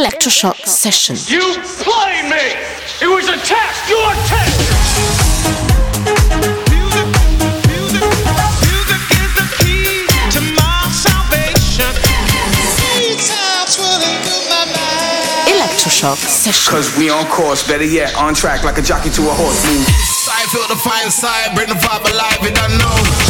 Electroshock Session. You played me! It was a test! Your test! Electroshock Session. Cause we on course, better yet, on track like a jockey to a horse. Move. I feel the fire inside, bring the vibe alive, you don't know.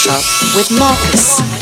Electroshock with Marcus.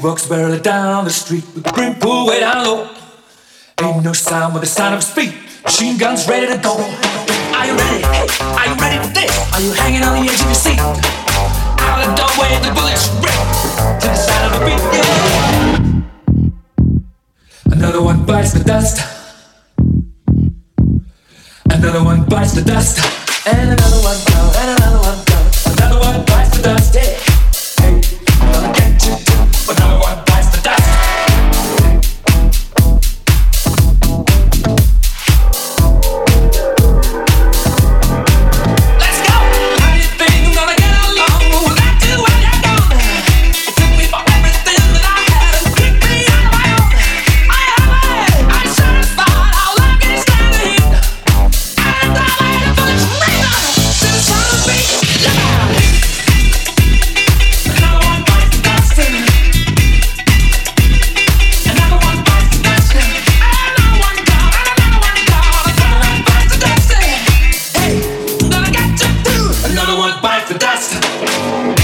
Walks barely down the street with the pulled way down low. Ain't no sound the sound of his feet. Machine guns ready to go. Are you ready? Hey, are you ready for this? Are you hanging on the edge of your seat? Out the doorway, the bullets rip to the of beat. Yeah. Another one bites the dust. Another one bites the dust. And another one the that's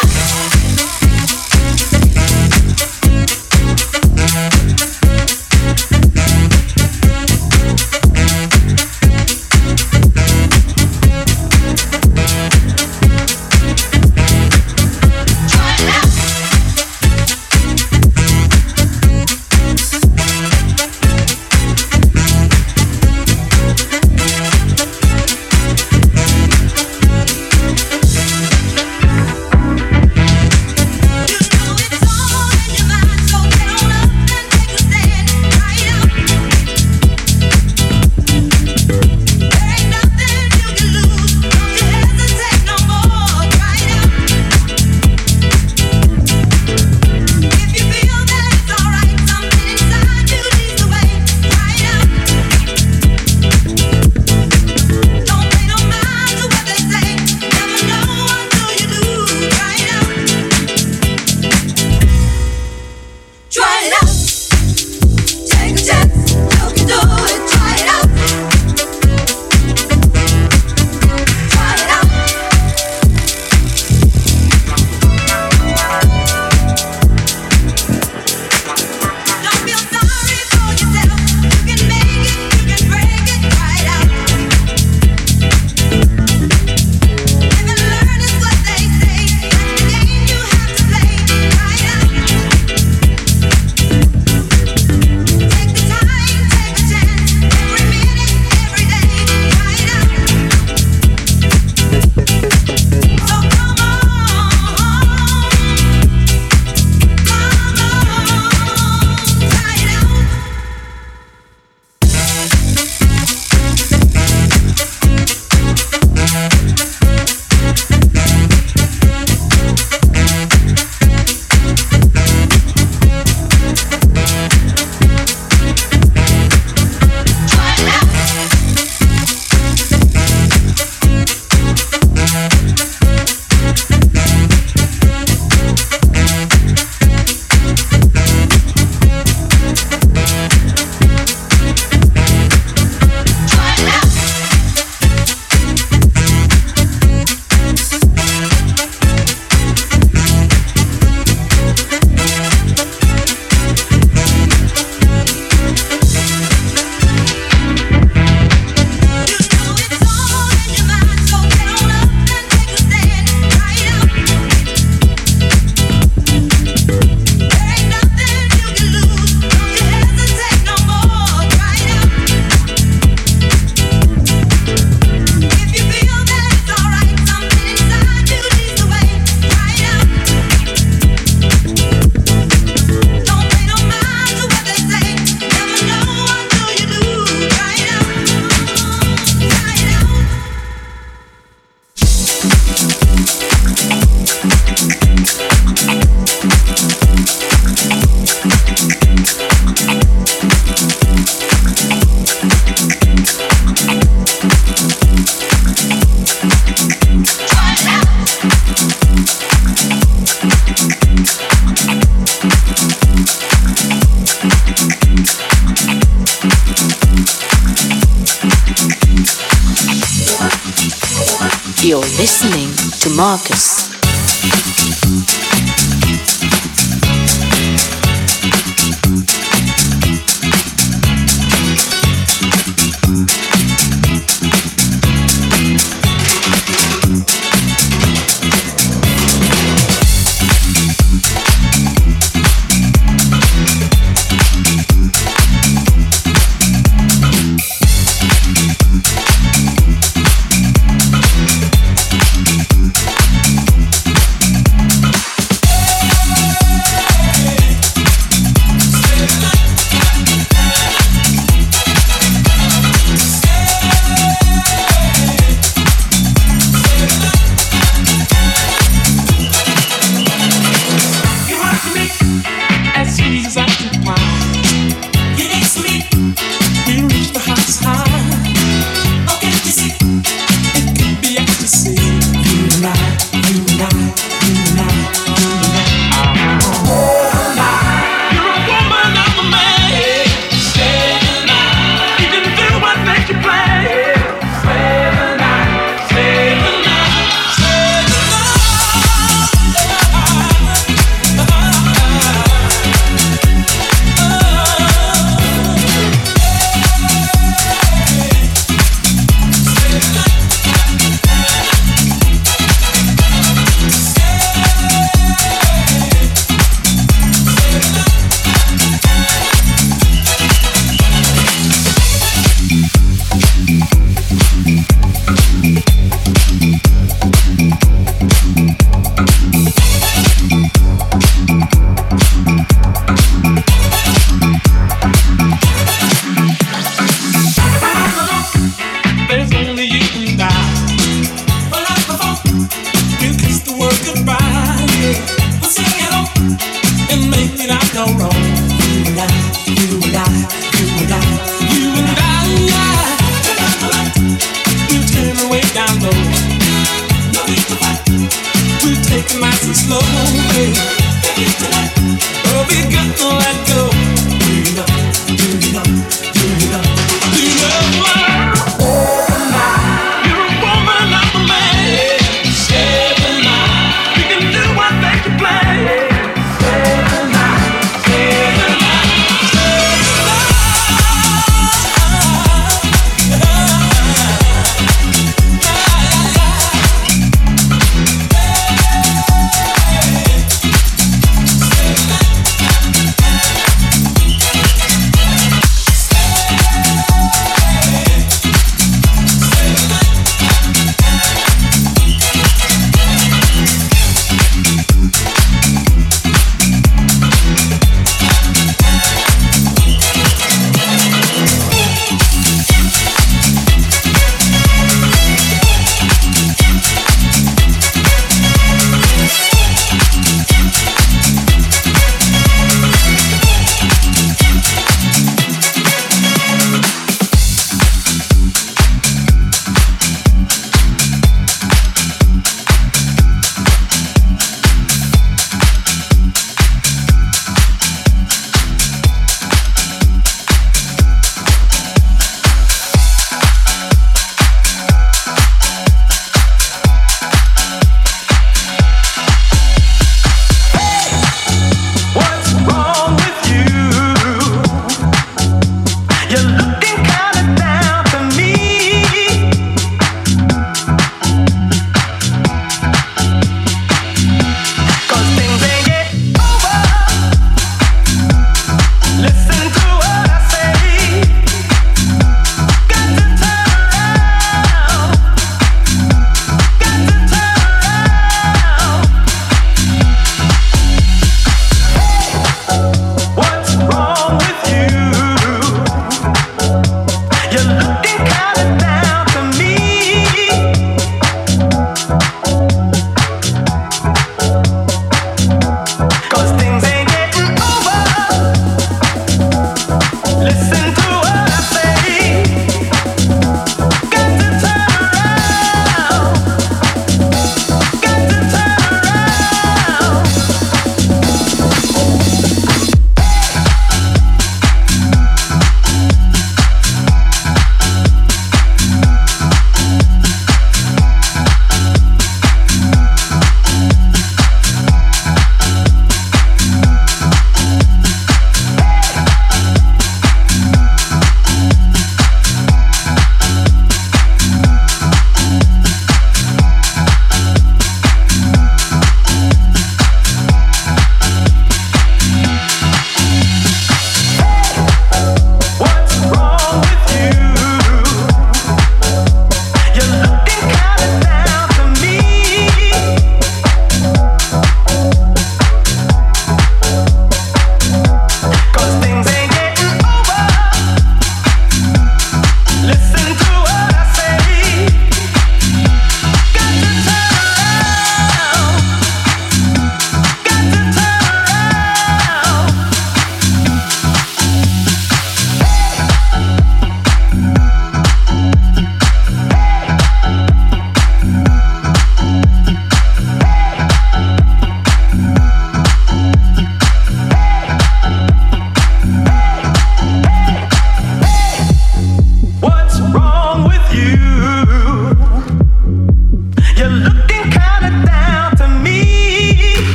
Listening to Marcus.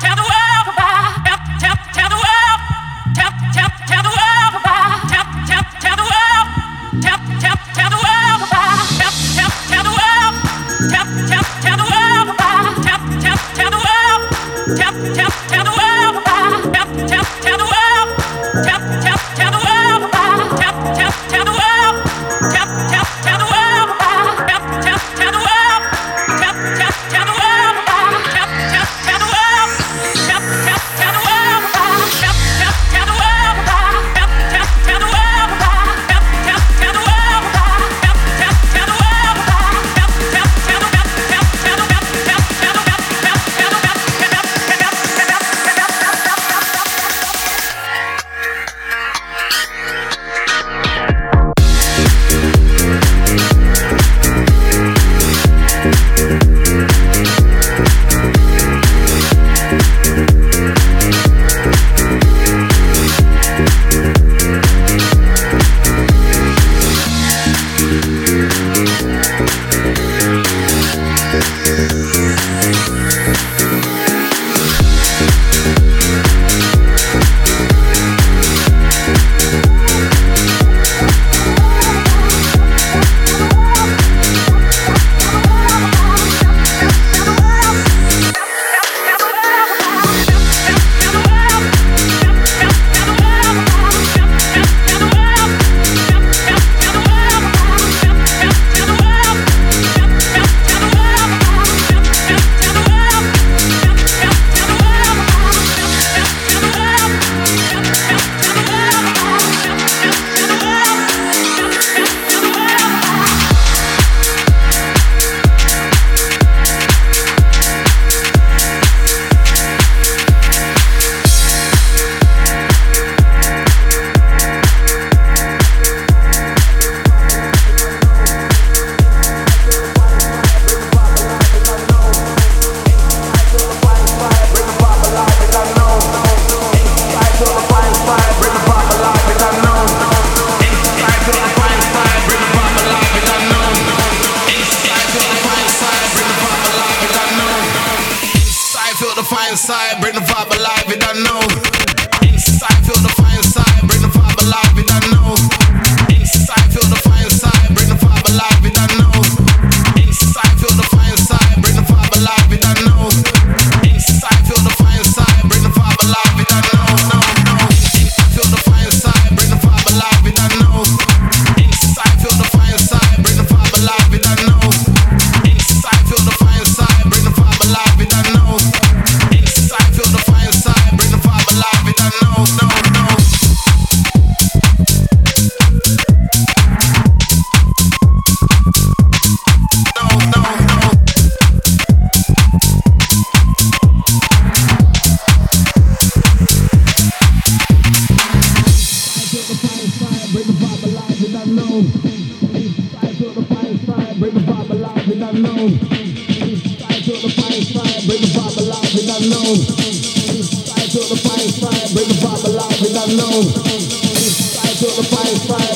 Feel the fire,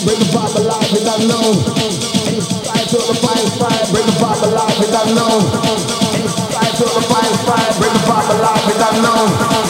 bring the vibe alive, and I know. The bring the vibe alive, and I know. The bring the alive, know.